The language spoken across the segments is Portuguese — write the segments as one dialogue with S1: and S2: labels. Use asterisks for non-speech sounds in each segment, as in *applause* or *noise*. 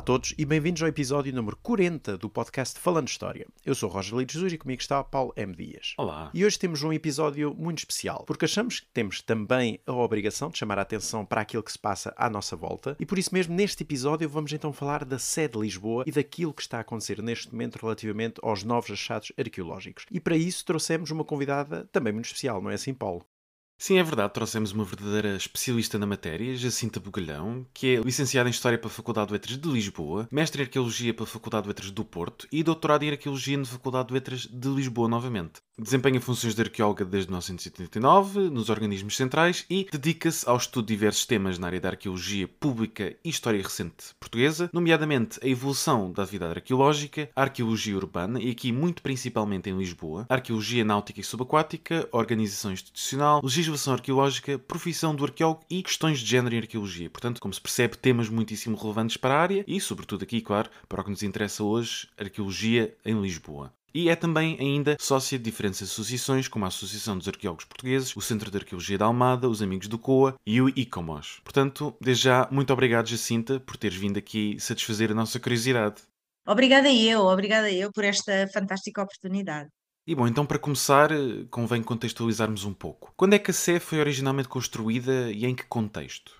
S1: A todos e bem-vindos ao episódio número 40 do podcast Falando História. Eu sou Roger Lito Jesus e comigo está Paulo M. Dias.
S2: Olá.
S1: E hoje temos um episódio muito especial, porque achamos que temos também a obrigação de chamar a atenção para aquilo que se passa à nossa volta, e por isso mesmo neste episódio vamos então falar da sede de Lisboa e daquilo que está a acontecer neste momento relativamente aos novos achados arqueológicos. E para isso trouxemos uma convidada também muito especial, não é assim, Paulo?
S2: Sim, é verdade, trouxemos uma verdadeira especialista na matéria, Jacinta Bugalhão, que é licenciada em História pela Faculdade de Letras de Lisboa, mestre em Arqueologia pela Faculdade de Letras do Porto e doutorado em Arqueologia na Faculdade de Letras de Lisboa novamente. Desempenha funções de arqueóloga desde 1989 nos organismos centrais e dedica-se ao estudo de diversos temas na área da arqueologia pública e história recente portuguesa, nomeadamente a evolução da atividade arqueológica, a arqueologia urbana e aqui muito principalmente em Lisboa, a arqueologia náutica e subaquática, organização institucional, legislação arqueológica, profissão do arqueólogo e questões de género em arqueologia. Portanto, como se percebe, temas muitíssimo relevantes para a área e, sobretudo aqui, claro, para o que nos interessa hoje, arqueologia em Lisboa. E é também ainda sócia de diferentes associações, como a Associação dos Arqueólogos Portugueses, o Centro de Arqueologia da Almada, os Amigos do COA e o ICOMOS. Portanto, desde já, muito obrigado, Jacinta, por teres vindo aqui satisfazer a nossa curiosidade.
S3: Obrigada eu, obrigada eu por esta fantástica oportunidade.
S2: E bom, então para começar, convém contextualizarmos um pouco. Quando é que a Sé foi originalmente construída e em que contexto?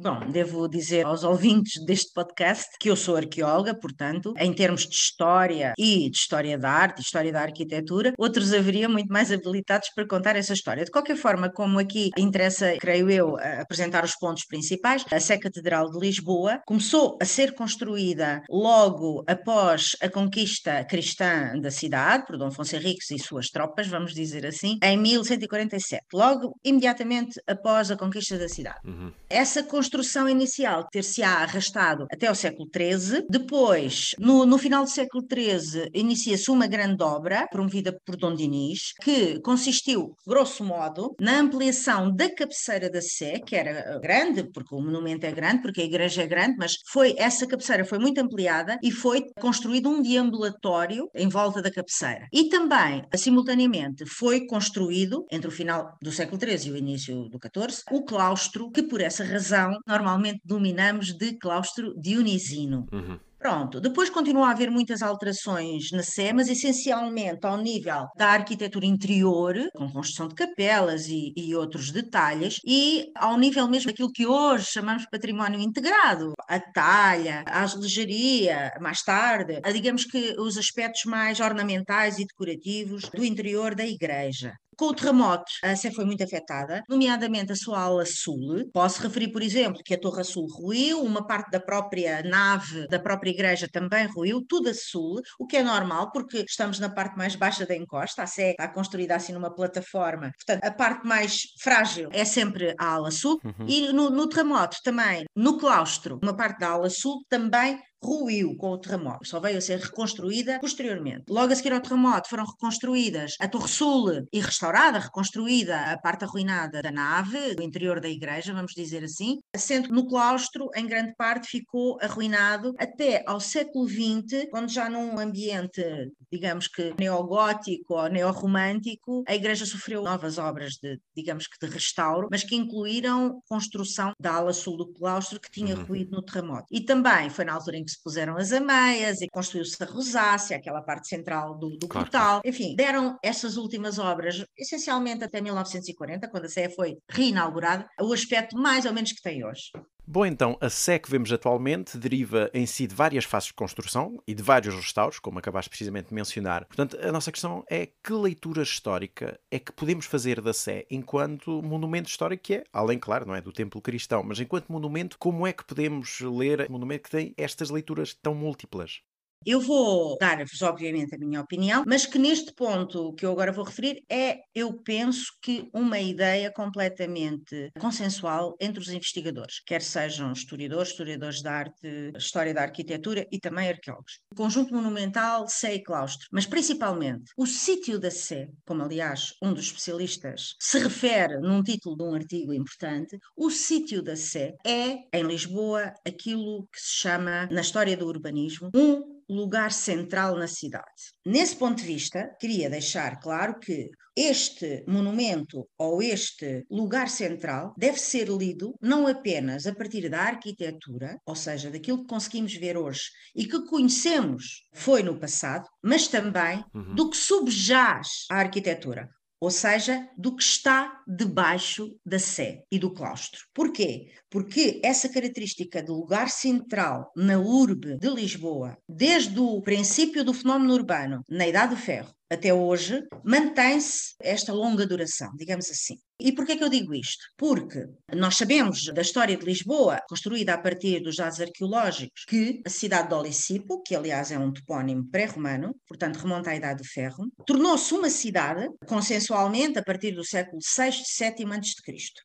S3: Bom, devo dizer aos ouvintes deste podcast que eu sou arqueóloga, portanto, em termos de história e de história da arte, história da arquitetura, outros haveriam muito mais habilitados para contar essa história. De qualquer forma, como aqui interessa, creio eu, apresentar os pontos principais, a Sé Catedral de Lisboa começou a ser construída logo após a conquista cristã da cidade, por Dom Afonso Henriques e suas tropas, vamos dizer assim, em 1147, logo imediatamente após a conquista da cidade.
S2: Uhum.
S3: Essa construção construção inicial ter-se-á arrastado até ao século XIII. Depois, no, no final do século XIII, inicia-se uma grande obra, promovida por Dom Dinis, que consistiu, grosso modo, na ampliação da cabeceira da Sé, que era grande, porque o monumento é grande, porque a igreja é grande, mas foi essa cabeceira foi muito ampliada e foi construído um deambulatório em volta da cabeceira. E também, simultaneamente, foi construído, entre o final do século XIII e o início do XIV, o claustro, que por essa razão normalmente dominamos de claustro dionisino.
S2: Uhum.
S3: Pronto, depois continua a haver muitas alterações na Sé, mas essencialmente ao nível da arquitetura interior, com construção de capelas e, e, outros detalhes, e ao nível mesmo daquilo que hoje chamamos de património integrado, a talha, a azelejaria, mais tarde, a, digamos que os aspectos mais ornamentais e decorativos do interior da igreja. Com o terremoto, a Sé foi muito afetada, nomeadamente a sua ala sul. Posso referir, por exemplo, que a Torre Sul ruiu, uma parte da própria nave da própria igreja também ruiu, tudo a sul, o que é normal, porque estamos na parte mais baixa da encosta, a Sé está construída assim numa plataforma, portanto, a parte mais frágil é sempre a ala sul.
S1: Uhum.
S3: E no, no terremoto também, no claustro, uma parte da ala sul também ruiu com o terremoto, só veio a ser reconstruída posteriormente. Logo a seguir ao terremoto foram reconstruídas a Torre Sul e restaurada, reconstruída a parte arruinada da nave, do interior da igreja, vamos dizer assim, sendo no claustro, em grande parte, ficou arruinado até ao século XX, quando já num ambiente, digamos que neogótico ou neorromântico, a igreja sofreu novas obras de, digamos que de restauro, mas que incluíram construção da ala sul do claustro que tinha
S2: Uhum.
S3: ruído no terremoto. E também foi na altura em que se puseram as ameias e construiu-se a rosácea, aquela parte central do, do
S2: Claro,
S3: portal. Enfim, deram essas últimas obras, essencialmente até 1940, quando a Sé foi reinaugurada, o aspecto mais ou menos que tem hoje.
S1: Bom, então, a Sé que vemos atualmente deriva em si de várias fases de construção e de vários restauros, como acabaste precisamente de mencionar. Portanto, a nossa questão é que leitura histórica é que podemos fazer da Sé enquanto monumento histórico que é, além, claro, não é do templo cristão, mas enquanto monumento, como é que podemos ler um monumento que tem estas leituras tão múltiplas?
S3: Eu vou dar-vos, obviamente, a minha opinião, mas que neste ponto que eu agora vou referir é, eu penso que uma ideia completamente consensual entre os investigadores, quer sejam historiadores, historiadores da arte, história da arquitetura e também arqueólogos. O conjunto monumental, Sé e claustro, mas principalmente o sítio da Sé, como aliás um dos especialistas se refere num título de um artigo importante, o sítio da Sé é, em Lisboa, aquilo que se chama, na história do urbanismo, um lugar central na cidade. Nesse ponto de vista, queria deixar claro que este monumento ou este lugar central deve ser lido não apenas a partir da arquitetura, ou seja, daquilo que conseguimos ver hoje e que conhecemos foi no passado, mas também uhum. do que subjaz a arquitetura ou seja, do que está debaixo da sé e do claustro. Porquê? Porque essa característica de lugar central na urbe de Lisboa, desde o princípio do fenómeno urbano, na Idade do Ferro, até hoje, mantém-se esta longa duração, digamos assim. E porquê que eu digo isto? Porque nós sabemos da história de Lisboa, construída a partir dos dados arqueológicos, que a cidade de Olicipo, que aliás é um topónimo pré-romano, portanto remonta à Idade do Ferro, tornou-se uma cidade, consensualmente, a partir do século VI VII a.C.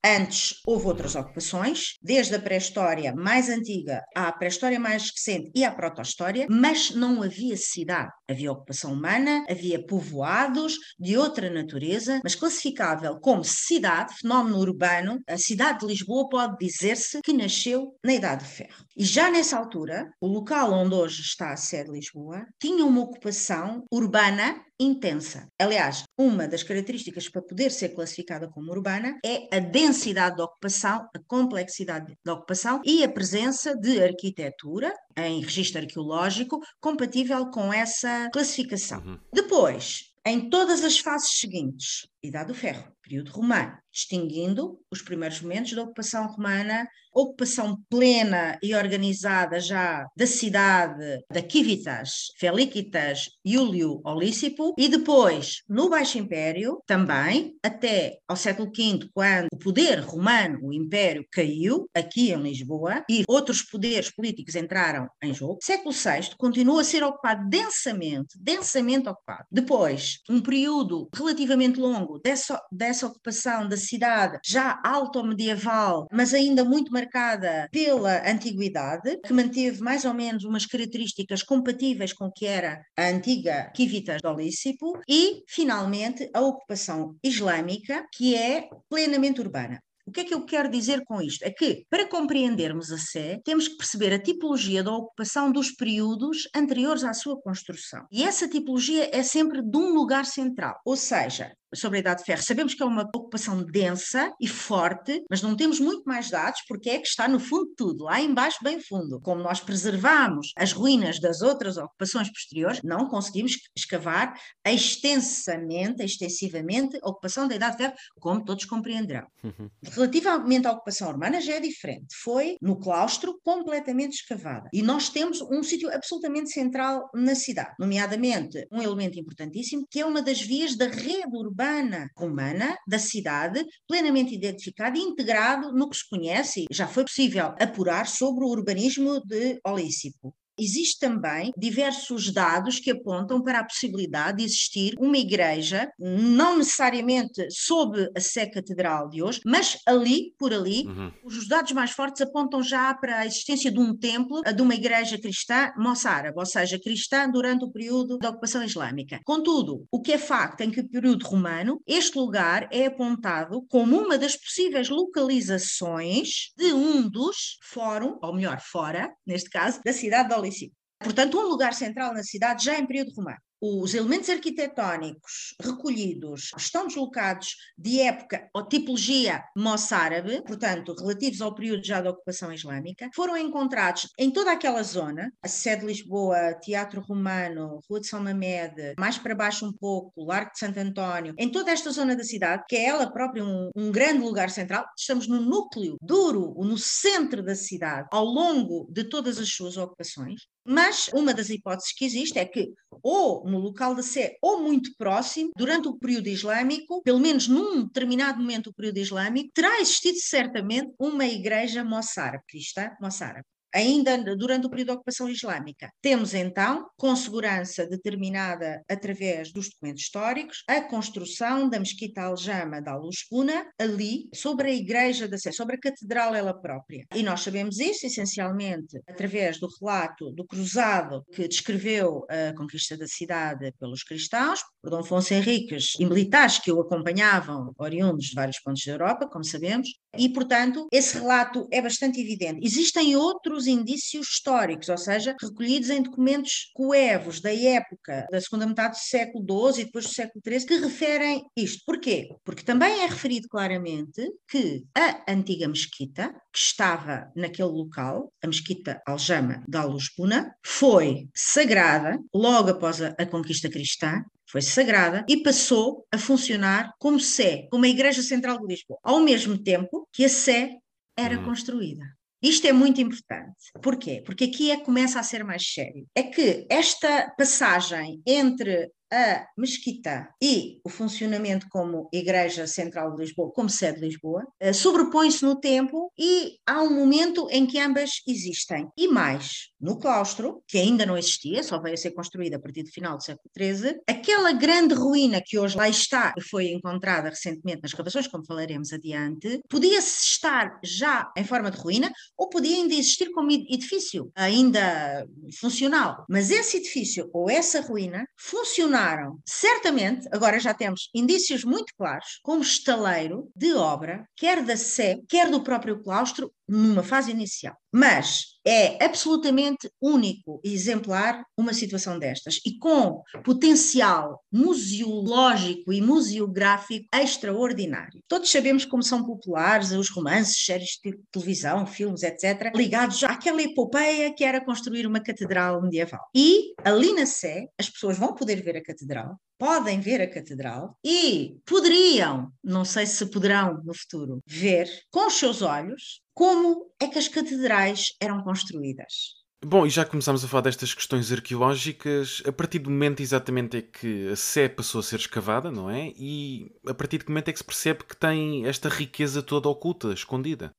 S3: Antes houve outras ocupações, desde a pré-história mais antiga à pré-história mais recente e à proto-história, mas não havia cidade. Havia ocupação humana, havia povoados de outra natureza, mas classificável como cidade, fenómeno urbano, a cidade de Lisboa pode dizer-se que nasceu na Idade de Ferro. E já nessa altura, o local onde hoje está a sede de Lisboa tinha uma ocupação urbana intensa. Aliás, uma das características para poder ser classificada como urbana é a densidade de ocupação, a complexidade da ocupação e a presença de arquitetura em registro arqueológico compatível com essa classificação. Uhum. Depois, em todas as fases seguintes, Idade do Ferro, período romano, distinguindo os primeiros momentos da ocupação romana, ocupação plena e organizada já da cidade da Civitas, Felicitas, Iulio, Olícipo, e depois no Baixo Império, também, até ao século V, quando o poder romano, o Império, caiu aqui em Lisboa e outros poderes políticos entraram em jogo. Século VI continua a ser ocupado densamente, densamente ocupado. Depois, um período relativamente longo dessa, dessa ocupação da cidade, já alto-medieval, mas ainda muito marcada pela antiguidade, que manteve mais ou menos umas características compatíveis com o que era a antiga Civitas do Lícipo, e, finalmente, a ocupação islâmica, que é plenamente urbana. O que é que eu quero dizer com isto? É que, para compreendermos a Sé, temos que perceber a tipologia da ocupação dos períodos anteriores à sua construção. E essa tipologia é sempre de um lugar central, ou seja, sobre a Idade de Ferro. Sabemos que é uma ocupação densa e forte, mas não temos muito mais dados porque é que está no fundo de tudo, lá embaixo bem fundo. Como nós preservamos as ruínas das outras ocupações posteriores, não conseguimos escavar extensamente, extensivamente a ocupação da Idade de Ferro, como todos compreenderão. Uhum. Relativamente à ocupação urbana já é diferente. Foi no claustro completamente escavada. E nós temos um sítio absolutamente central na cidade, nomeadamente um elemento importantíssimo, que é uma das vias da rede urbana urbana romana da cidade, plenamente identificado e integrado no que se conhece, já foi possível apurar sobre o urbanismo de Olícipo. Existem também diversos dados que apontam para a possibilidade de existir uma igreja, não necessariamente sob a Sé Catedral de hoje, mas ali, por ali, uhum. os dados mais fortes apontam já para a existência de um templo, de uma igreja cristã moçárabe, ou seja, cristã durante o período da ocupação islâmica. Contudo, o que é facto é que o período romano, este lugar é apontado como uma das possíveis localizações de um dos fórum, ou melhor, fora, neste caso, da cidade de policy Portanto, um lugar central na cidade já em período romano. Os elementos arquitetónicos recolhidos estão deslocados de época ou tipologia moçárabe, portanto, relativos ao período já da ocupação islâmica, foram encontrados em toda aquela zona, a sede de Lisboa, Teatro Romano, Rua de São Mamede, mais para baixo um pouco, Largo de Santo António, em toda esta zona da cidade, que é ela própria um, um grande lugar central, estamos no núcleo duro, no centro da cidade, ao longo de todas as suas ocupações, mas uma das hipóteses que existe é que, ou no local da Sé, ou muito próximo, durante o período islâmico, pelo menos num determinado momento do período islâmico, terá existido certamente uma igreja moçárabe, cristã moçárabe ainda durante o período da ocupação islâmica. Temos então, com segurança determinada através dos documentos históricos, a construção da mesquita Aljama da Aluspuna, ali, sobre a igreja da Sé, sobre a catedral ela própria. E nós sabemos isso essencialmente através do relato do cruzado que descreveu a conquista da cidade pelos cristãos, por Dom Afonso Henriques e militares que o acompanhavam, oriundos de vários pontos da Europa, como sabemos, e, portanto, esse relato é bastante evidente. Existem outros indícios históricos, ou seja, recolhidos em documentos coevos da época, da segunda metade do século XII e depois do século XIII, que referem isto. Porquê? Porque também é referido claramente que a antiga mesquita, que estava naquele local, a mesquita Aljama da Aluspuna, foi sagrada logo após a, a conquista cristã, foi sagrada e passou a funcionar como Sé, como a Igreja Central de Lisboa, ao mesmo tempo que a Sé era hum. construída. Isto é muito importante. Porquê? Porque aqui é que começa a ser mais sério. É que esta passagem entre a mesquita e o funcionamento como Igreja Central de Lisboa, como sede de Lisboa, uh, sobrepõem-se no tempo e há um momento em que ambas existem. E mais, no claustro, que ainda não existia, só veio a ser construída a partir do final do século XIII, aquela grande ruína que hoje lá está, e foi encontrada recentemente nas escavações, como falaremos adiante, podia-se estar já em forma de ruína ou podia ainda existir como edifício, ainda funcional. Mas esse edifício ou essa ruína funcionava certamente, agora já temos indícios muito claros, como estaleiro de obra, quer da Sé, quer do próprio claustro, numa fase inicial. Mas é absolutamente único e exemplar uma situação destas e com potencial museológico e museográfico extraordinário. Todos sabemos como são populares os romances, séries de televisão, filmes, etc., ligados àquela epopeia que era construir uma catedral medieval. E ali na Sé, as pessoas vão poder ver a catedral, podem ver a catedral e poderiam, não sei se poderão no futuro, ver com os seus olhos como é que as catedrais eram construídas.
S2: Bom, e já começámos a falar destas questões arqueológicas, a partir do momento exatamente é que a Sé passou a ser escavada, não é? E a partir de que momento é que se percebe que tem esta riqueza toda oculta, escondida?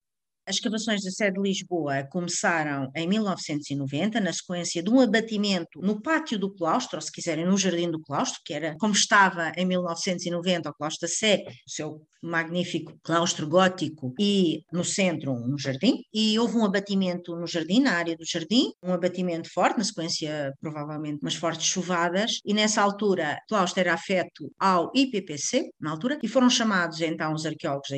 S3: As escavações da sede de Lisboa começaram em 1990, na sequência de um abatimento no pátio do claustro, ou se quiserem, no jardim do claustro, que era como estava em 1990 o claustro da Sé, o seu magnífico claustro gótico, e no centro um jardim. E houve um abatimento no jardim, na área do jardim, um abatimento forte, na sequência provavelmente umas fortes chuvadas, e nessa altura o claustro era afeto ao IPPC, na altura, e foram chamados então os arqueólogos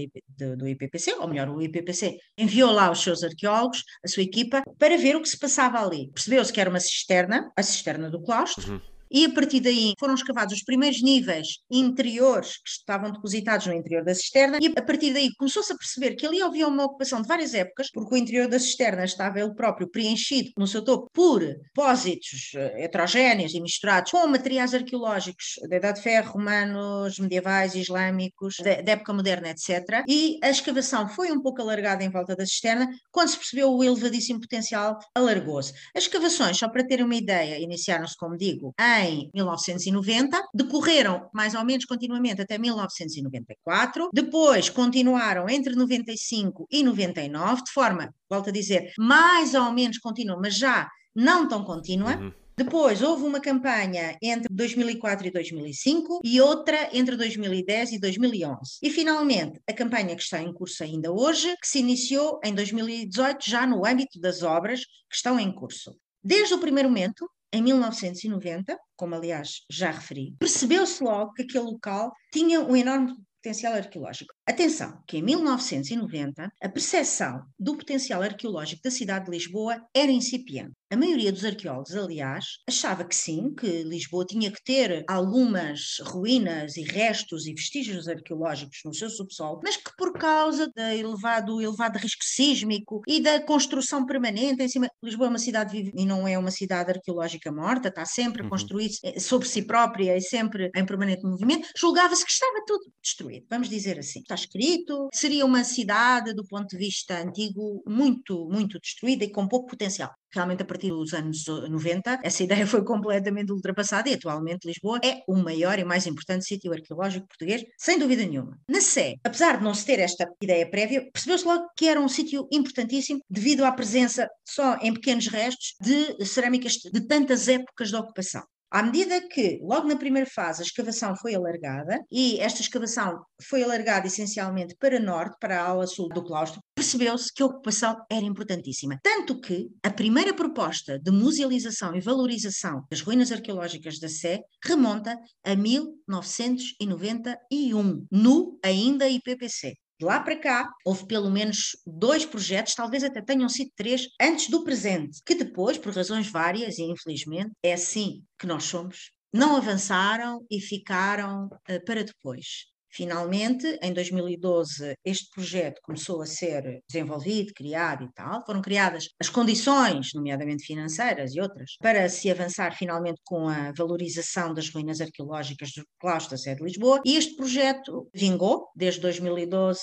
S3: do IPPC, ou melhor, o IPPC enviou lá os seus arqueólogos, a sua equipa, para ver o que se passava ali. Percebeu-se que era uma cisterna, a cisterna do claustro, uhum e a partir daí foram escavados os primeiros níveis interiores que estavam depositados no interior da cisterna, e a partir daí começou-se a perceber que ali havia uma ocupação de várias épocas, porque o interior da cisterna estava ele próprio preenchido no seu topo por depósitos eh, heterogéneos e misturados com materiais arqueológicos da Idade de Ferro, romanos, medievais, islâmicos, da, época moderna, etc. E a escavação foi um pouco alargada em volta da cisterna, quando se percebeu o elevadíssimo potencial, alargou-se. As escavações, só para terem uma ideia, iniciaram-se, como digo, em em 1990, decorreram mais ou menos continuamente até 1994, depois continuaram entre 95 e 99, de forma, volto a dizer, mais ou menos contínua, mas já não tão contínua. Uhum. Depois houve uma campanha entre 2004 e 2005 e outra entre 2010 e 2011. E finalmente a campanha que está em curso ainda hoje, que se iniciou em 2018 já no âmbito das obras que estão em curso. Desde o primeiro momento, em 1990, como aliás já referi, percebeu-se logo que aquele local tinha um enorme potencial arqueológico. Atenção, que em 1990 a percepção do potencial arqueológico da cidade de Lisboa era incipiente. A maioria dos arqueólogos, aliás, achava que sim, que Lisboa tinha que ter algumas ruínas e restos e vestígios arqueológicos no seu subsolo, mas que por causa do elevado, elevado risco sísmico e da construção permanente em cima, Lisboa é uma cidade viva e não é uma cidade arqueológica morta, está sempre a uhum. construir eh, sobre si própria e sempre em permanente movimento, julgava-se que estava tudo destruído, vamos dizer assim. Está escrito, seria uma cidade, do ponto de vista antigo, muito, muito destruída e com pouco potencial. Realmente, a partir dos anos 90, essa ideia *laughs* foi completamente ultrapassada e atualmente Lisboa é o maior e mais importante sítio arqueológico português, sem dúvida nenhuma. Na Sé, apesar de não se ter esta ideia prévia, percebeu-se logo que era um sítio importantíssimo devido à presença, só em pequenos restos, de cerâmicas de tantas épocas de ocupação. À medida que, logo na primeira fase, a escavação foi alargada, e esta escavação foi alargada essencialmente para norte, para a ala sul do claustro, percebeu-se que a ocupação era importantíssima. Tanto que a primeira proposta de musealização e valorização das ruínas arqueológicas da Sé remonta a 1991, no ainda IPPC. De lá para cá, houve pelo menos dois projetos, talvez até tenham sido três, antes do presente, que depois, por razões várias, e infelizmente, é assim que nós somos, não avançaram e ficaram uh, para depois. Finalmente, em 2012, este projeto começou a ser desenvolvido, criado e tal. Foram criadas as condições, nomeadamente financeiras e outras, para se avançar finalmente com a valorização das ruínas arqueológicas do claustro da sede de Lisboa. E este projeto vingou desde 2012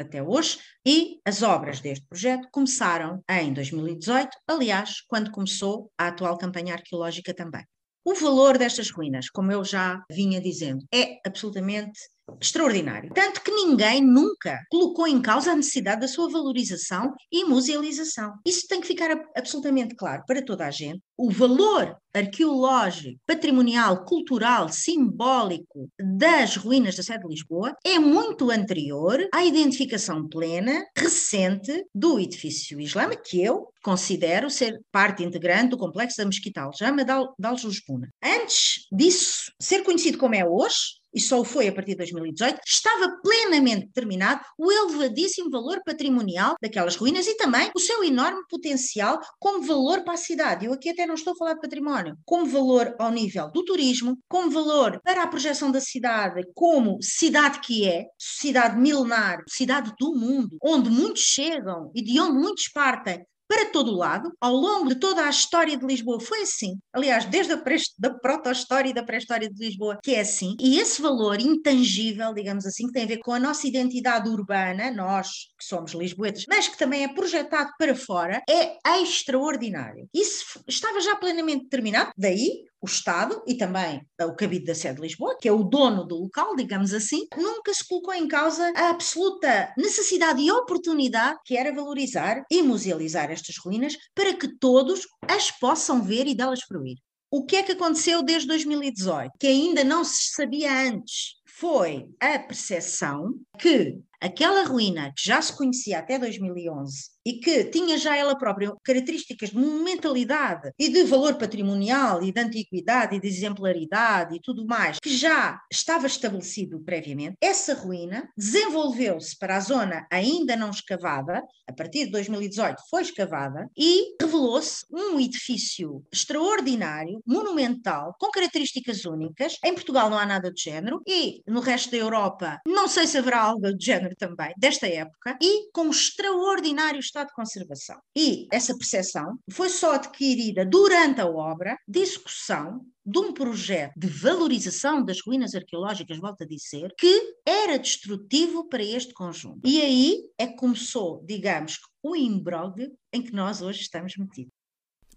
S3: até hoje, e as obras deste projeto começaram em 2018, aliás, quando começou a atual campanha arqueológica também. O valor destas ruínas, como eu já vinha dizendo, é absolutamente extraordinário. Tanto que ninguém nunca colocou em causa a necessidade da sua valorização e musealização. Isso tem que ficar absolutamente claro para toda a gente. O valor arqueológico, patrimonial, cultural, simbólico das ruínas da sede de Lisboa é muito anterior à identificação plena, recente, do edifício islâmico, que eu considero ser parte integrante do complexo da Mesquita Aljama de Al-Jusbuna. Antes disso ser conhecido como é hoje, e só o foi a partir de 2018, estava plenamente determinado o elevadíssimo valor patrimonial daquelas ruínas e também o seu enorme potencial como valor para a cidade. Eu aqui até não estou a falar de património, como valor ao nível do turismo, como valor para a projeção da cidade, como cidade que é, cidade milenar, cidade do mundo, onde muitos chegam e de onde muitos partem para todo lado, ao longo de toda a história de Lisboa foi assim. Aliás, desde a, da proto-história e da pré-história de Lisboa, que é assim. E esse valor intangível, digamos assim, que tem a ver com a nossa identidade urbana, nós que somos lisboetas, mas que também é projetado para fora, é extraordinário. Isso estava já plenamente determinado, daí o Estado e também o Cabido da Sede de Lisboa, que é o dono do local, digamos assim, nunca se colocou em causa a absoluta necessidade e oportunidade que era valorizar e musealizar estas ruínas para que todos as possam ver e delas fruir. O que é que aconteceu desde 2018, que ainda não se sabia antes? Foi a percepção que aquela ruína que já se conhecia até 2011 e que tinha já ela própria características de monumentalidade e de valor patrimonial e de antiguidade e de exemplaridade e tudo mais, que já estava estabelecido previamente, essa ruína desenvolveu-se para a zona ainda não escavada, a partir de 2018 foi escavada e revelou-se um edifício extraordinário, monumental, com características únicas. Em Portugal não há nada do género e no resto da Europa não sei se haverá algo do género também, desta época, e com extraordinário estado de conservação. E essa percepção foi só adquirida durante a obra de execução de um projeto de valorização das ruínas arqueológicas, volto a dizer, que era destrutivo para este conjunto. E aí é que começou, digamos, o imbróglio em que nós hoje estamos metidos.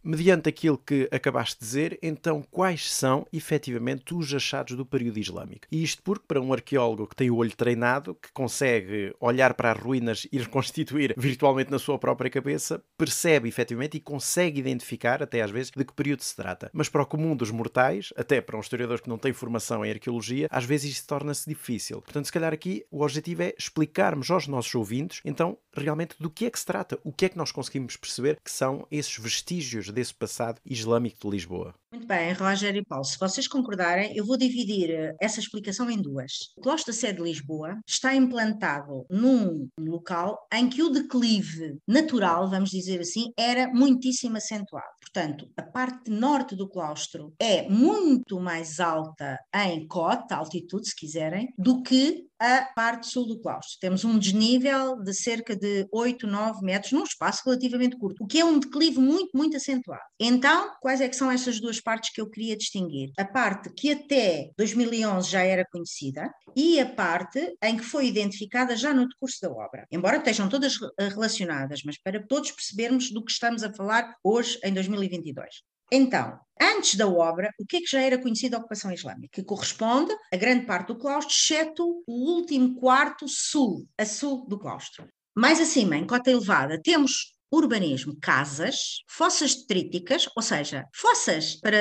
S1: Mediante aquilo que acabaste de dizer, então quais são efetivamente os achados do período islâmico? E isto porque, para um arqueólogo que tem o olho treinado, que consegue olhar para as ruínas e reconstituir virtualmente na sua própria cabeça, percebe efetivamente e consegue identificar, até às vezes, de que período se trata. Mas para o comum dos mortais, até para um historiador que não tem formação em arqueologia, às vezes isto torna-se difícil. Portanto, se calhar aqui o objetivo é explicarmos aos nossos ouvintes, então, realmente do que é que se trata, o que é que nós conseguimos perceber que são esses vestígios desse passado islâmico de Lisboa.
S3: Muito bem, Roger e Paulo, se vocês concordarem, eu vou dividir eh, essa explicação em duas. O Claustro da Sé de Lisboa está implantado num local em que o declive natural, vamos dizer assim, era muitíssimo acentuado. Portanto, a parte norte do claustro é muito mais alta em cota, altitude, se quiserem, do que a parte sul do claustro. Temos um desnível de cerca de 8, 9 metros num espaço relativamente curto, o que é um declive muito, muito acentuado. Então, quais é que são essas duas partes que eu queria distinguir? A parte que até 2011 já era conhecida e a parte em que foi identificada já no decurso da obra. Embora estejam todas relacionadas, mas para todos percebermos do que estamos a falar hoje em 2022. Então, antes da obra, o que é que já era conhecido a ocupação islâmica? Que corresponde a grande parte do claustro, exceto o último quarto sul, a sul do claustro. Mais acima, em cota elevada, temos urbanismo, casas, fossas detríticas, ou seja, fossas para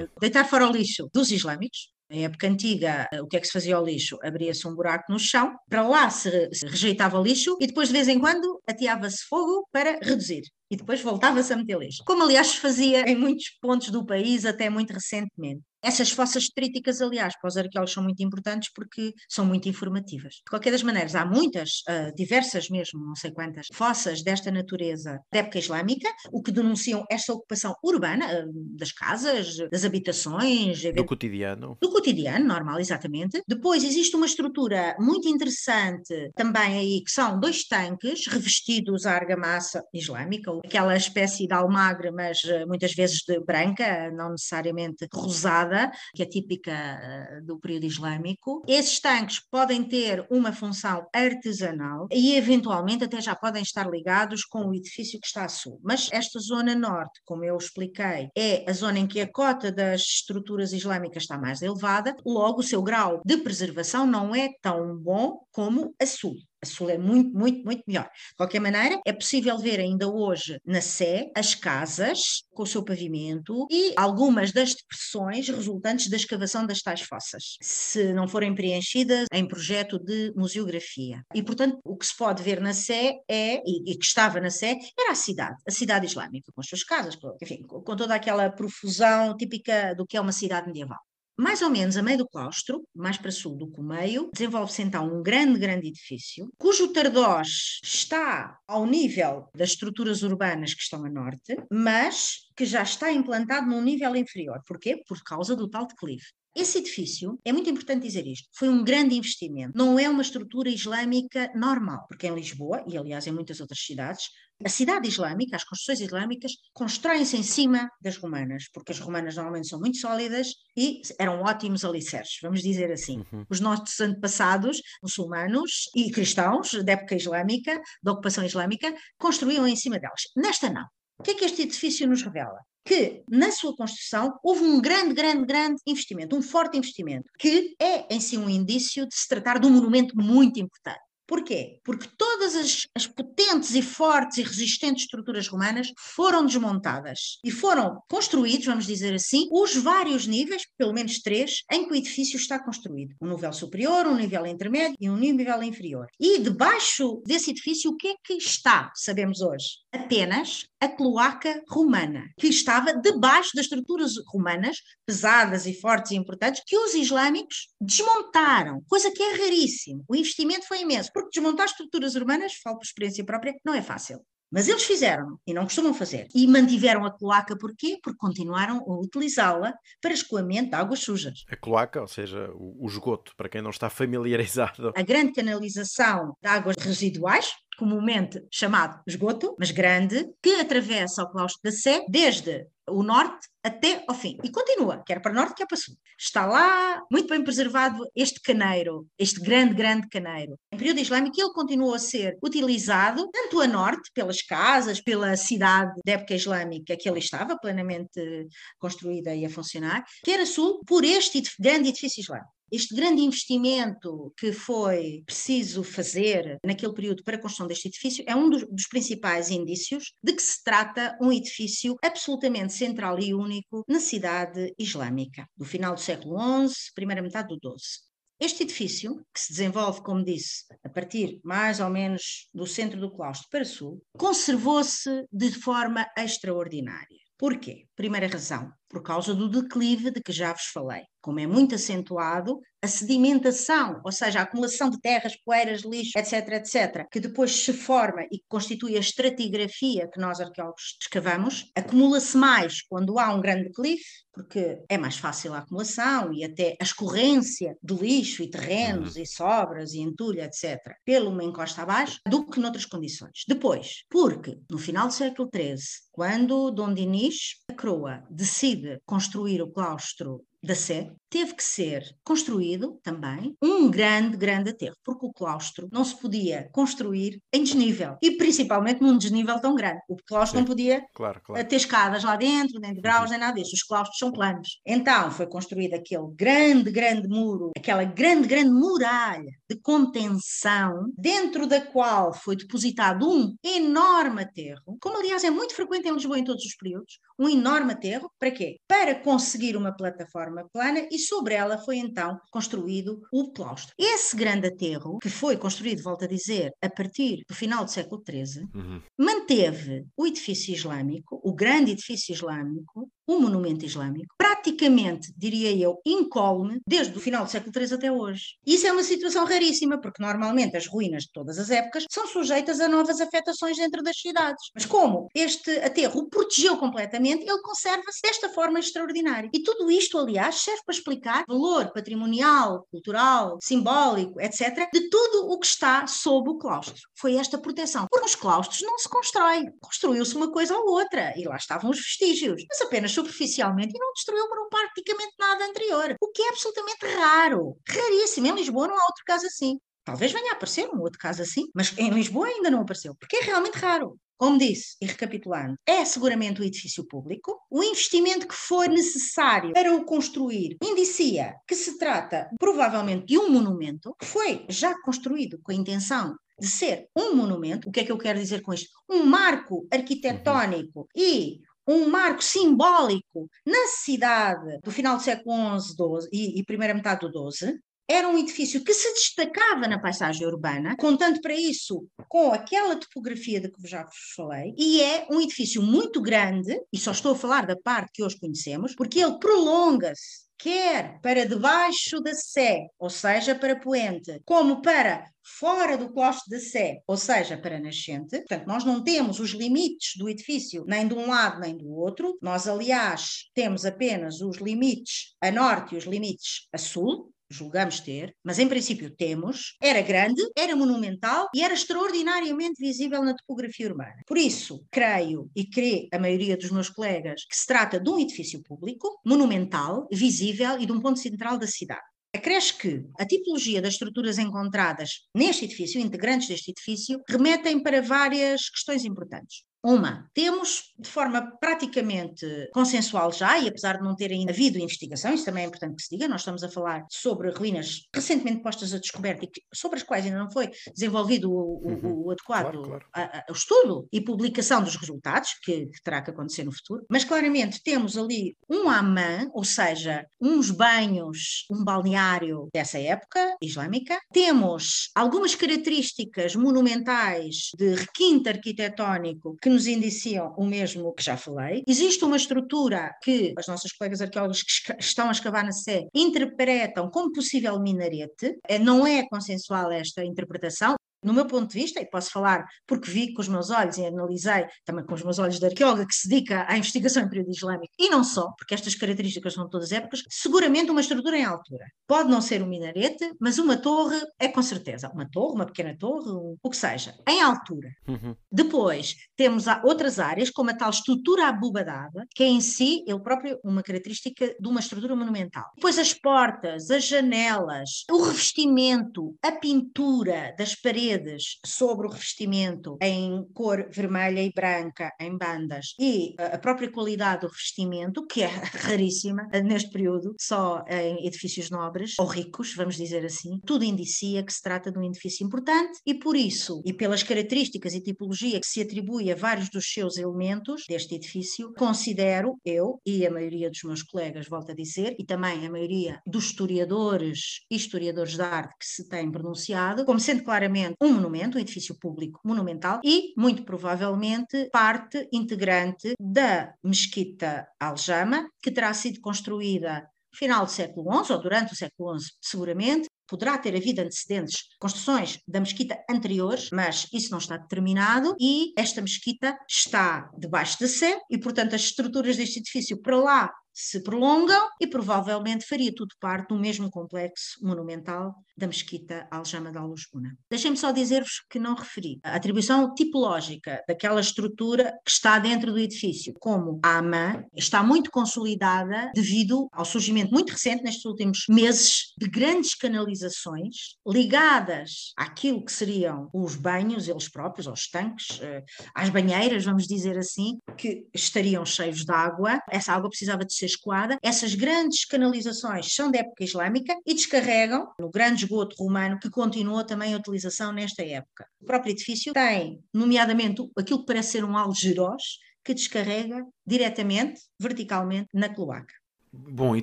S3: uhum. deitar fora o lixo dos islâmicos, em época antiga, o que é que se fazia ao lixo? Abria-se um buraco no chão, para lá se, se rejeitava o lixo e depois, de vez em quando, ateava-se fogo para reduzir. E depois voltava-se a meter lixo. Como, aliás, fazia em muitos pontos do país até muito recentemente. Essas fossas estríticas, aliás, para os arqueólogos são muito importantes porque são muito informativas. De qualquer das maneiras, há muitas, uh, diversas mesmo, não sei quantas, fossas desta natureza da época islâmica, o que denunciam esta ocupação urbana uh, das casas, das habitações.
S1: Do cotidiano.
S3: Do cotidiano, normal, exatamente. Depois existe uma estrutura muito interessante também aí, que são dois tanques revestidos à argamassa islâmica, aquela espécie de almagre, mas uh, muitas vezes de branca, não necessariamente rosada, que é típica do período islâmico. Esses tanques podem ter uma função artesanal e, eventualmente, até já podem estar ligados com o edifício que está a sul. Mas esta zona norte, como eu expliquei, é a zona em que a cota das estruturas islâmicas está mais elevada, logo o seu grau de preservação não é tão bom como a sul. A Sul é muito, muito, muito melhor. De qualquer maneira, é possível ver ainda hoje na Sé as casas com o seu pavimento e algumas das depressões resultantes da escavação das tais fossas, se não forem preenchidas em projeto de museografia. E, portanto, o que se pode ver na Sé é, e, e que estava na Sé, era a cidade, a cidade islâmica, com as suas casas, enfim, com toda aquela profusão típica do que é uma cidade medieval. Mais ou menos a meio do claustro, mais para sul do que o meio, desenvolve-se então um grande, grande edifício, cujo tardós está ao nível das estruturas urbanas que estão a norte, mas que já está implantado num nível inferior. Porquê? Por causa do tal declive. Esse edifício, é muito importante dizer isto, foi um grande investimento. Não é uma estrutura islâmica normal, porque em Lisboa, e aliás em muitas outras cidades, a cidade islâmica, as construções islâmicas, constroem-se em cima das romanas, porque as romanas normalmente são muito sólidas e eram ótimos alicerces, vamos dizer assim. Uhum. Os nossos antepassados, muçulmanos e cristãos da época islâmica, da ocupação islâmica, construíam em cima delas. Nesta não. O que é que este edifício nos revela? Que na sua construção houve um grande, grande, grande investimento, um forte investimento, que é em si um indício de se tratar de um monumento muito importante. Porquê? Porque todas as, as, potentes e fortes e resistentes estruturas romanas foram desmontadas e foram construídos, vamos dizer assim, os vários níveis, pelo menos três, em que o edifício está construído. Um nível superior, um nível intermédio e um nível inferior. E debaixo desse edifício, o que é que está, sabemos hoje? Apenas a cloaca romana, que estava debaixo das estruturas romanas, pesadas e fortes e importantes, que os islâmicos desmontaram, coisa que é raríssimo. O investimento foi imenso porque desmontar estruturas urbanas, falo por experiência própria, não é fácil. Mas eles fizeram e não costumam fazer. E mantiveram a cloaca porquê? Porque continuaram a utilizá-la para escoamento de águas sujas.
S1: A cloaca, ou seja, o, o esgoto, para quem não está familiarizado.
S3: A grande canalização de águas residuais, comumente chamado esgoto, mas grande, que atravessa o claustro da Sé desde o norte até ao fim. E continua, quer para norte, quer para sul. Está lá muito bem preservado este caneiro, este grande, grande caneiro. Em período islâmico, ele continuou a ser utilizado tanto a norte, pelas casas, pela cidade da época islâmica que ele estava, plenamente construída e a funcionar, quer a sul, por este grande edifício islâmico. Este grande investimento que foi preciso fazer naquele período para a construção deste edifício é um dos, dos, principais indícios de que se trata um edifício absolutamente central e único na cidade islâmica, do final do século XI, primeira metade do XII. Este edifício, que se desenvolve, como disse, a partir mais ou menos do centro do claustro para sul, conservou-se de forma extraordinária. Porquê? Primeira razão, por causa do declive de que já vos falei. Como é muito acentuado, a sedimentação, ou seja, a acumulação de terras, poeiras, lixo, etc., etc., que depois se forma e que constitui a estratigrafia que nós arqueólogos escavamos, acumula-se mais quando há um grande declive, porque é mais fácil a acumulação e até a escorrência de lixo e terrenos uhum. e sobras e entulho, etc., pelo uma encosta abaixo, do que noutras condições. Depois, porque no final do século XIII, quando Dom Dinis, a coroa, decide construir o claustro da Sé, teve que ser construído também um grande, grande aterro, porque o claustro não se podia construir em desnível, e principalmente num desnível tão grande. O claustro Sim, não podia
S1: claro, claro.
S3: ter escadas lá dentro, nem de graus, uhum. nem nada disso. Os claustros são planos. Então foi construído aquele grande, grande muro, aquela grande, grande muralha de contenção, dentro da qual foi depositado um enorme aterro, como aliás é muito frequente em Lisboa em todos os períodos, um enorme aterro, para quê? Para conseguir uma plataforma plana e sobre ela foi então construído o claustro. Esse grande aterro, que foi construído, volto a dizer, a partir do final do século XIII, uhum. manteve o edifício islâmico, o grande edifício islâmico, um monumento islâmico, praticamente, diria eu, incólume, desde o final do século III até hoje. Isso é uma situação raríssima, porque normalmente as ruínas de todas as épocas são sujeitas a novas afetações dentro das cidades. Mas como este aterro o protegeu completamente, ele conserva-se desta forma extraordinária. E tudo isto, aliás, serve para explicar o valor patrimonial, cultural, simbólico, etc., de tudo o que está sob o claustro. Foi esta proteção. Porque os claustros não se constroem. Construiu-se uma coisa ou outra, e lá estavam os vestígios, mas apenas superficialmente e não destruiu por praticamente nada anterior, o que é absolutamente raro, raríssimo. Em Lisboa não há outro caso assim. Talvez venha a aparecer um outro caso assim, mas em Lisboa ainda não apareceu, porque é realmente raro. Como disse, e recapitulando, é seguramente o edifício público. O investimento que for necessário para o construir indicia que se trata provavelmente de um monumento que foi já construído com a intenção de ser um monumento. O que é que eu quero dizer com isto? Um marco arquitetónico uhum. e um marco simbólico na cidade do final do século XI, XII e, e primeira metade do XII, era um edifício que se destacava na paisagem urbana, contando para isso com aquela topografia de que já vos falei, e é um edifício muito grande, e só estou a falar da parte que hoje conhecemos, porque ele prolonga-se quer para debaixo da Sé, ou seja, para poente, como para fora do claustro da Sé, ou seja, para nascente. Portanto, nós não temos os limites do edifício nem de um lado nem do outro. Nós, aliás, temos apenas os limites a norte e os limites a sul, julgamos ter, mas em princípio temos, era grande, era monumental e era extraordinariamente visível na topografia urbana. Por isso, creio e crê a maioria dos meus colegas que se trata de um edifício público, monumental, visível e de um ponto central da cidade. Acresce que a tipologia das estruturas encontradas neste edifício, integrantes deste edifício, remetem para várias questões importantes. Uma, temos de forma praticamente consensual já, e apesar de não ter ainda havido investigação, isso também é importante que se diga, nós estamos a falar sobre ruínas recentemente postas a descoberta e sobre as quais ainda não foi desenvolvido o, uhum. o adequado claro, claro. A, a, o estudo e publicação dos resultados, que, que, terá que acontecer no futuro, mas claramente temos ali um amã, ou seja, uns banhos, um balneário dessa época islâmica, temos algumas características monumentais de requinte arquitetónico que nos indiciam o mesmo que já falei. Existe uma estrutura que as nossas colegas arqueólogos que estão a escavar na Sé interpretam como possível minarete. É, não é consensual esta interpretação no meu ponto de vista, e posso falar porque vi com os meus olhos e analisei também com os meus olhos de arqueóloga que se dedica à investigação em período islâmico, e não só, porque estas características são todas épocas, seguramente uma estrutura em altura. Pode não ser um minarete, mas uma torre é com certeza. Uma torre, uma pequena torre, um, o que seja, em altura. Uhum. Depois, temos outras áreas, como a tal estrutura abobadada, que é em si, ele próprio, uma característica de uma estrutura monumental. Depois as portas, as janelas, o revestimento, a pintura das paredes, paredes sobre o revestimento em cor vermelha e branca, em bandas, e a própria qualidade do revestimento, que é *laughs* raríssima neste período, só em edifícios nobres ou ricos, vamos dizer assim, tudo indicia que se trata de um edifício importante e por isso, e pelas características e tipologia que se atribui a vários dos seus elementos deste edifício, considero eu e a maioria dos meus colegas, volto a dizer, e também a maioria dos historiadores e historiadores da arte que se têm pronunciado, como sendo claramente um monumento, um edifício público monumental e, muito provavelmente, parte integrante da Mesquita Aljama, que terá sido construída no final do século XI, ou durante o século XI, seguramente, Poderá ter havido antecedentes, construções da mesquita anteriores, mas isso não está determinado e esta mesquita está debaixo da sé e, portanto, as estruturas deste edifício para lá se prolongam e provavelmente faria tudo parte do mesmo complexo monumental da Mesquita Aljama da Alusbuna. Deixem-me só dizer-vos que não referi a atribuição tipológica daquela estrutura que está dentro do edifício, como a AMA, está muito consolidada devido ao surgimento muito recente, nestes últimos meses, de grandes canalizações ligadas àquilo que seriam os banhos, eles próprios, aos tanques, eh, às banheiras, vamos dizer assim, que estariam cheios de água. Essa água precisava de ser escoada. Essas grandes canalizações são de época islâmica e descarregam no grande esgoto romano que continua também a utilização nesta época. O próprio edifício tem, nomeadamente, aquilo que parece ser um algeroz que descarrega diretamente, verticalmente, na cloaca.
S2: Bom, e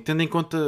S2: tendo em conta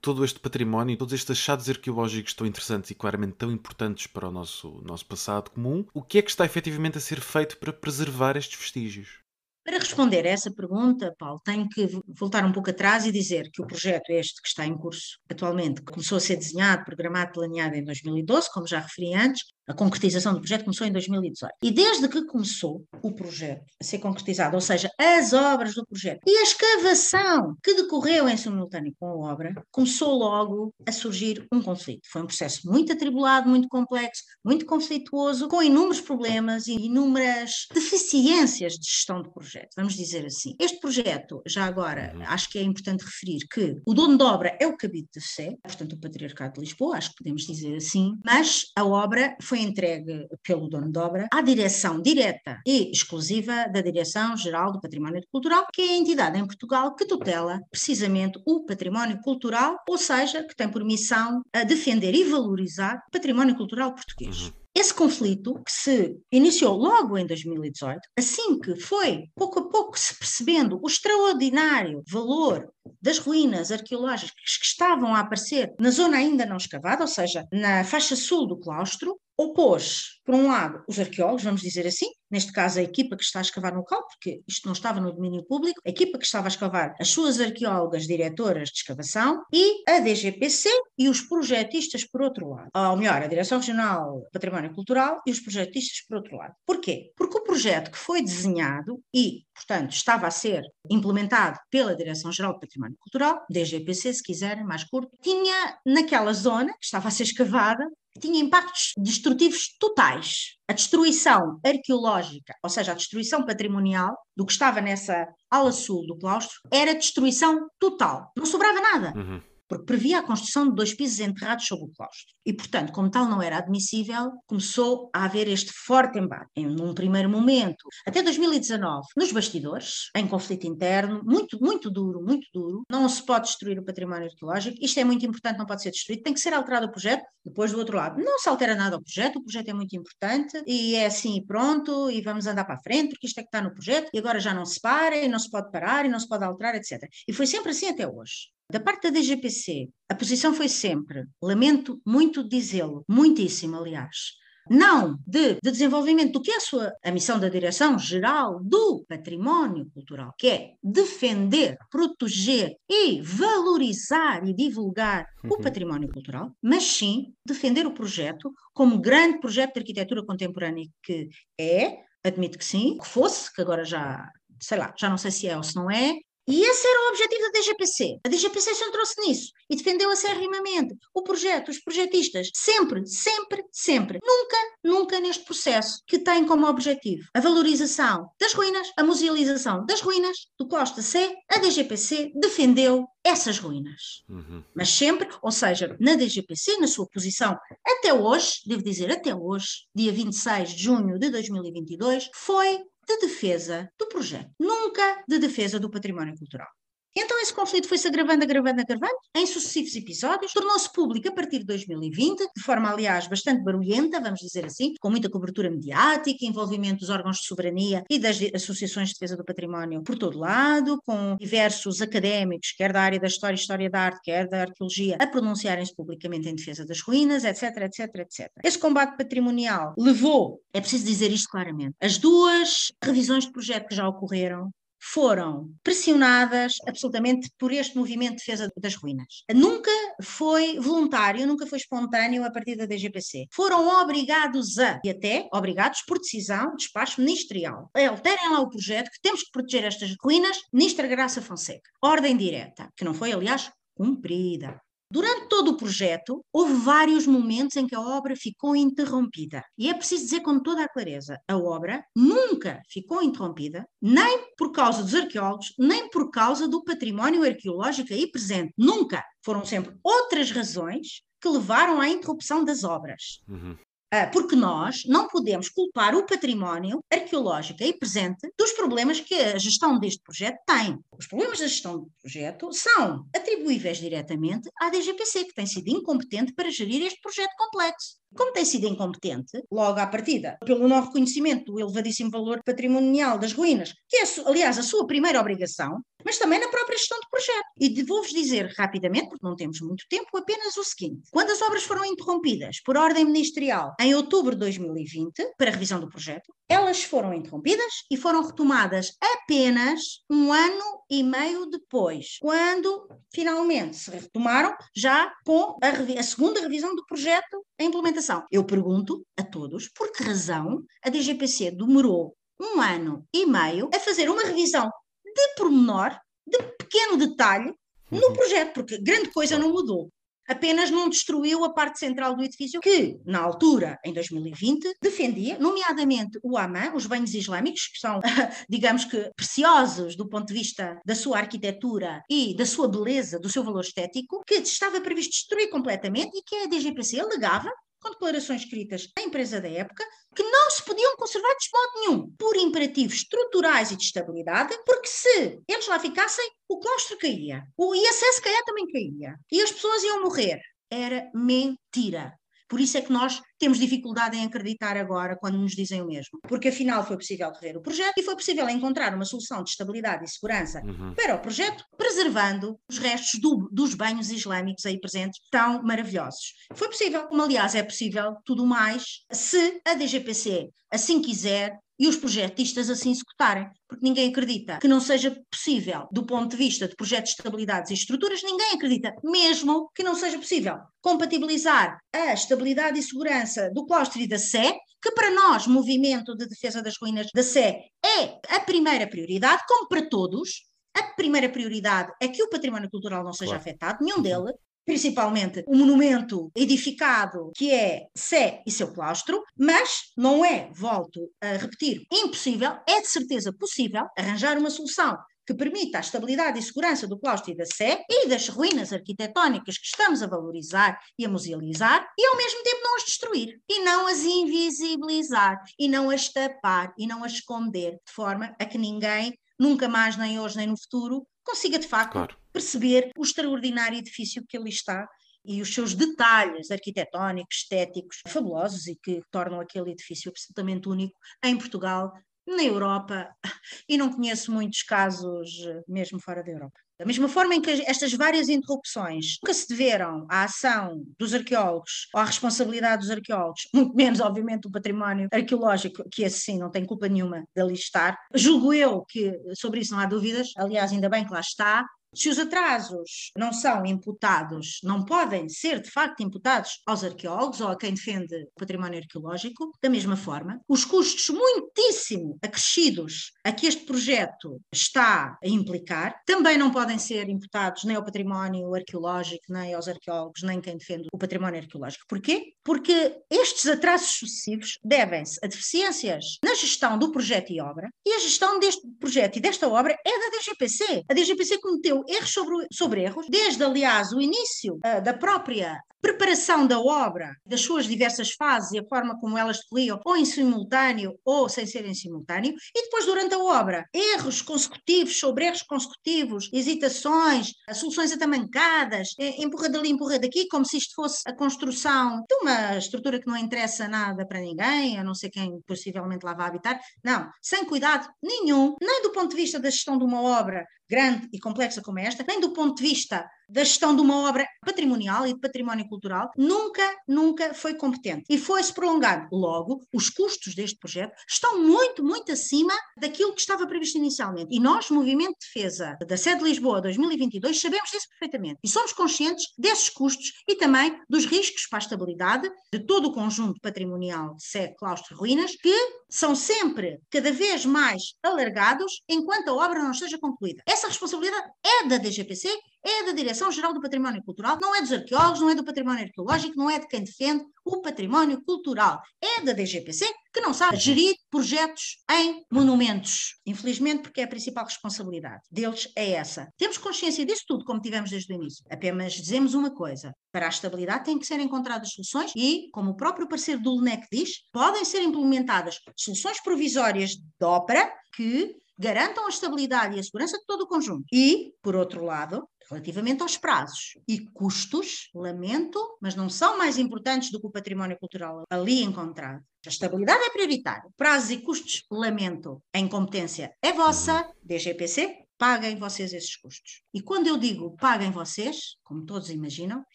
S2: todo este património, todos estes achados arqueológicos tão interessantes e claramente tão importantes para o nosso, nosso passado comum, o que é que está efetivamente a ser feito para preservar estes vestígios?
S3: Para responder a essa pergunta, Paulo, tenho que voltar um pouco atrás e dizer que o projeto este que está em curso atualmente começou a ser desenhado, programado, planeado em 2012, como já referi antes, a concretização do projeto começou em 2018. E desde que começou o projeto a ser concretizado, ou seja, as obras do projeto e a escavação que decorreu em simultâneo com a obra, começou logo a surgir um conflito. Foi um processo muito atribulado, muito complexo, muito conflituoso, com inúmeros problemas e inúmeras deficiências de gestão do projeto, vamos dizer assim. Este projeto, já agora, uhum. acho que é importante referir que o dono da obra é o Cabido de Sé, portanto o Patriarcado de Lisboa, acho que podemos dizer assim, mas a obra foi foi entregue pelo dono de obra à direção direta e exclusiva da Direção-Geral do Património Cultural, que é a entidade em Portugal que tutela precisamente o património cultural, ou seja, que tem por missão a defender e valorizar o património cultural português. Uhum. Esse conflito, que se iniciou logo em 2018, assim que foi pouco a pouco se percebendo o extraordinário valor das ruínas arqueológicas que estavam a aparecer na zona ainda não escavada, ou seja, na faixa sul do claustro, opôs, por um lado, os arqueólogos, vamos dizer assim, neste caso a equipa que está a escavar no local, porque isto não estava no domínio público, a equipa que estava a escavar, as suas arqueólogas diretoras de escavação e a DGPC e os projetistas por outro lado. Ou melhor, a Direção Regional de Património Cultural e os projetistas por outro lado. Porquê? Porque o projeto que foi desenhado e, portanto, estava a ser implementado pela Direção-Geral de Património Cultural, DGPC, se quiserem, mais curto, tinha naquela zona que estava a ser escavada tinha impactos destrutivos totais. A destruição arqueológica, ou seja, a destruição patrimonial do que estava nessa ala sul do claustro, era destruição total. Não sobrava nada. Uhum porque previa a construção de dois pisos enterrados sob o claustro. E, portanto, como tal não era admissível, começou a haver este forte embate. Em num primeiro momento, até 2019, nos bastidores, em conflito interno, muito, muito duro, muito duro. Não se pode destruir o património arqueológico. Isto é muito importante, não pode ser destruído. Tem que ser alterado o projeto. Depois, do outro lado, não se altera nada ao projeto. O projeto é muito importante e é assim e pronto. E vamos andar para a frente, porque isto é que está no projeto. E agora já não se para, e não se pode parar, e não se pode alterar, etc. E foi sempre assim até hoje. Da parte da DGPC, a posição foi sempre, lamento muito dizê-lo, muitíssimo, aliás, não de, de, desenvolvimento do que é a, sua, a missão da Direção-Geral do Património Cultural, que é defender, proteger e valorizar e divulgar uhum. o património cultural, mas sim defender o projeto como grande projeto de arquitetura contemporânea que é, admito que sim, que fosse, que agora já, sei lá, já não sei se é ou se não é, e esse era o objetivo da DGPC. A DGPC centrou-se nisso e defendeu acerrimamente o projeto, os projetistas, sempre, sempre, sempre, nunca, nunca neste processo que tem como objetivo a valorização das ruínas, a musealização das ruínas do Costa C, a DGPC defendeu essas ruínas. Uhum. Mas sempre, ou seja, na DGPC, na sua posição até hoje, devo dizer até hoje, dia 26 de junho de 2022, foi de defesa do projeto, nunca de defesa do património cultural. Então esse conflito foi-se agravando, agravando, agravando, em sucessivos episódios, tornou-se público a partir de 2020, de forma, aliás, bastante barulhenta, vamos dizer assim, com muita cobertura mediática, envolvimento dos órgãos de soberania e das associações de defesa do património por todo lado, com diversos académicos, quer da área da história e história da arte, quer da arqueologia, a pronunciarem-se publicamente em defesa das ruínas, etc, etc, etc. Esse combate patrimonial levou, é preciso dizer isto claramente, as duas revisões de projeto que já ocorreram foram pressionadas absolutamente por este movimento de defesa das ruínas. Nunca foi voluntário, nunca foi espontâneo a partir da DGPC. Foram obrigados a, e até obrigados por decisão, despacho ministerial, alterem lá o projeto que temos que proteger estas ruínas, Ministra Graça Fonseca. Ordem direta, que não foi, aliás, cumprida. Durante todo o projeto, houve vários momentos em que a obra ficou interrompida. E é preciso dizer com toda a clareza: a obra nunca ficou interrompida, nem por causa dos arqueólogos, nem por causa do património arqueológico aí presente. Nunca. Foram sempre outras razões que levaram à interrupção das obras. Uhum. Ah, porque nós não podemos culpar o património arqueológico aí presente dos problemas que a gestão deste projeto tem. Os problemas da gestão do projeto são atribuíveis diretamente à DGPC, que tem sido incompetente para gerir este projeto complexo. Como tem sido incompetente, logo à partida, pelo não reconhecimento do elevadíssimo valor patrimonial das ruínas, que é, aliás, a sua primeira obrigação, mas também na própria gestão do projeto. E vou-vos dizer rapidamente, porque não temos muito tempo, apenas o seguinte: quando as obras foram interrompidas por ordem ministerial em outubro de 2020, para revisão do projeto, elas foram interrompidas e foram retomadas apenas um ano e meio depois, quando finalmente se retomaram, já com a, a segunda revisão do projeto, a implementação. Eu pergunto a todos por que razão a DGPC demorou um ano e meio a fazer uma revisão de pormenor, de pequeno detalhe, no uhum. projeto, porque grande coisa não mudou apenas não destruiu a parte central do edifício que, na altura, em 2020, defendia, nomeadamente o Amã, os banhos islâmicos, que são, *laughs* digamos que, preciosos do ponto de vista da sua arquitetura e da sua beleza, do seu valor estético, que estava previsto destruir completamente e que a DGPC alegava com declarações escritas à empresa da época, que não se podiam conservar de modo nenhum, por imperativos estruturais e de estabilidade, porque se eles lá ficassem, o claustro caía, o ISS calhar também caía, e as pessoas iam morrer. Era mentira. Por isso é que nós temos dificuldade em acreditar agora quando nos dizem o mesmo. Porque afinal foi possível rever o projeto e foi possível encontrar uma solução de estabilidade e segurança uhum. para o projeto, preservando os restos do, dos banhos islâmicos aí presentes, tão maravilhosos. Foi possível, como aliás é possível tudo mais, se a DGPC assim quiser e os projetistas assim executarem, porque ninguém acredita que não seja possível, do ponto de vista de projetos de estabilidades e estruturas, ninguém acredita, mesmo que não seja possível, compatibilizar a estabilidade e segurança do claustro e da Sé, que para nós, Movimento de Defesa das Ruínas da Sé, é a primeira prioridade, como para todos, a primeira prioridade é que o património cultural não seja claro. afetado, nenhum dele, principalmente o monumento edificado que é Sé e seu claustro, mas não é, volto a repetir, impossível, é de certeza possível arranjar uma solução que permita a estabilidade e segurança do claustro e da Sé e das ruínas arquitetónicas que estamos a valorizar e a musealizar e ao mesmo tempo não as destruir e não as invisibilizar e não as tapar e não as esconder de forma a que ninguém nunca mais, nem hoje nem no futuro, consiga de facto claro. perceber o extraordinário edifício que ali está e os seus detalhes arquitetónicos, estéticos, fabulosos e que tornam aquele edifício absolutamente único em Portugal, na Europa, *laughs* e não conheço muitos casos mesmo fora da Europa. Da mesma forma em que estas várias interrupções nunca se deveram à ação dos arqueólogos ou à responsabilidade dos arqueólogos, muito menos, obviamente, o património arqueológico, que esse sim não tem culpa nenhuma de ali estar. Julgo eu que sobre isso não há dúvidas, aliás, ainda bem que lá está, se os atrasos não são imputados, não podem ser de facto imputados aos arqueólogos ou a quem defende o património arqueológico, da mesma forma, os custos muitíssimo acrescidos a que este projeto está a implicar também não podem ser imputados nem ao património arqueológico, nem aos arqueólogos, nem quem defende o património arqueológico. Porquê? Porque estes atrasos sucessivos devem-se a deficiências na gestão do projeto e obra, e a gestão deste projeto e desta obra é da DGPC. A DGPC cometeu erros sobre, sobre erros, desde, aliás, o início uh, da própria preparação da obra, das suas diversas fases e a forma como elas decorriam, ou em simultâneo ou sem ser em simultâneo, e depois durante a obra, erros consecutivos sobre erros consecutivos, hesitações, soluções atamancadas, empurra dali, empurra daqui, como se isto fosse a construção de uma estrutura que não interessa nada para ninguém, a não ser quem possivelmente lá vai habitar. Não, sem cuidado nenhum, nem do ponto de vista da gestão de uma obra grande e complexa como esta, nem do ponto de vista da gestão de uma obra patrimonial e de património cultural, nunca, nunca foi competente. E foi-se prolongando. Logo, os custos deste projeto estão muito, muito acima daquilo que estava previsto inicialmente. E nós, Movimento de Defesa da Sede de Lisboa 2022, sabemos disso perfeitamente. E somos conscientes desses custos e também dos riscos para a estabilidade de todo o conjunto patrimonial de Sé, Claustro Ruínas, que são sempre cada vez mais alargados enquanto a obra não esteja concluída. Essa responsabilidade é da DGPC é da Direção-Geral do Património Cultural, não é dos arqueólogos, não é do património arqueológico, não é de quem defende o património cultural, é da DGPC, que não sabe gerir projetos em monumentos. Infelizmente, porque é a principal responsabilidade deles é essa. Temos consciência disso tudo, como tivemos desde o início. Apenas dizemos uma coisa: para a estabilidade têm que ser encontradas soluções e, como o próprio parceiro do LNEC diz, podem ser implementadas soluções provisórias de ópera que garantam a estabilidade e a segurança de todo o conjunto. E, por outro lado, relativamente aos prazos e custos, lamento, mas não são mais importantes do que o património cultural ali encontrado. A estabilidade é prioritária. Prazos e custos, lamento. A incompetência é vossa, DGPC, paguem vocês esses custos. E quando eu digo paguem vocês, como todos imaginam,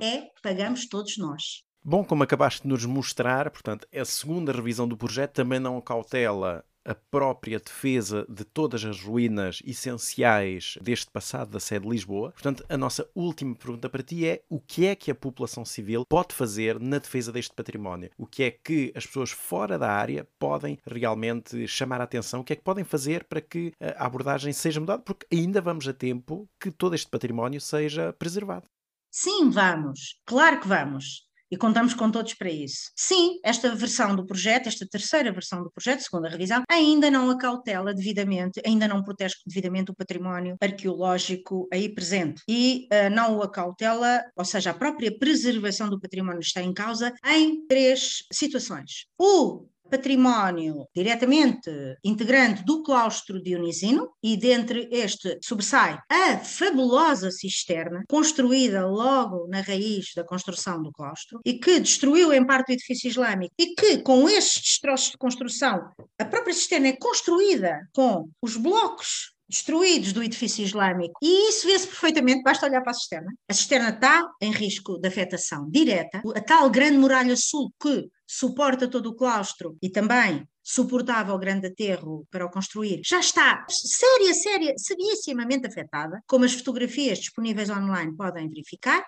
S3: é pagamos todos nós.
S1: Bom, como acabaste de nos mostrar, portanto, a segunda revisão do projeto também não cautela a própria defesa de todas as ruínas essenciais deste passado da sede de Lisboa. Portanto, a nossa última pergunta para ti é o que é que a população civil pode fazer na defesa deste património? O que é que as pessoas fora da área podem realmente chamar a atenção? O que é que podem fazer para que a abordagem seja mudada? Porque ainda vamos a tempo que todo este património seja preservado.
S3: Sim, vamos. Claro que vamos e contamos com todos para isso. Sim, esta versão do projeto, esta terceira versão do projeto, segunda revisão, ainda não acautela devidamente, ainda não protege devidamente o património arqueológico aí presente e uh, não o acautela, ou seja, a própria preservação do património está em causa em três situações. O património diretamente integrante do claustro dionisino e dentre este sobressai a fabulosa cisterna construída logo na raiz da construção do claustro e que destruiu em parte o edifício islâmico e que com estes destroços de construção a própria cisterna é construída com os blocos destruídos do edifício islâmico. E isso vê-se perfeitamente, basta olhar para a cisterna. A cisterna está em risco de afetação direta. A tal grande muralha sul que suporta todo o claustro e também suportava o grande aterro para o construir, já está séria, séria, seríssimamente afetada, como as fotografias disponíveis online podem verificar,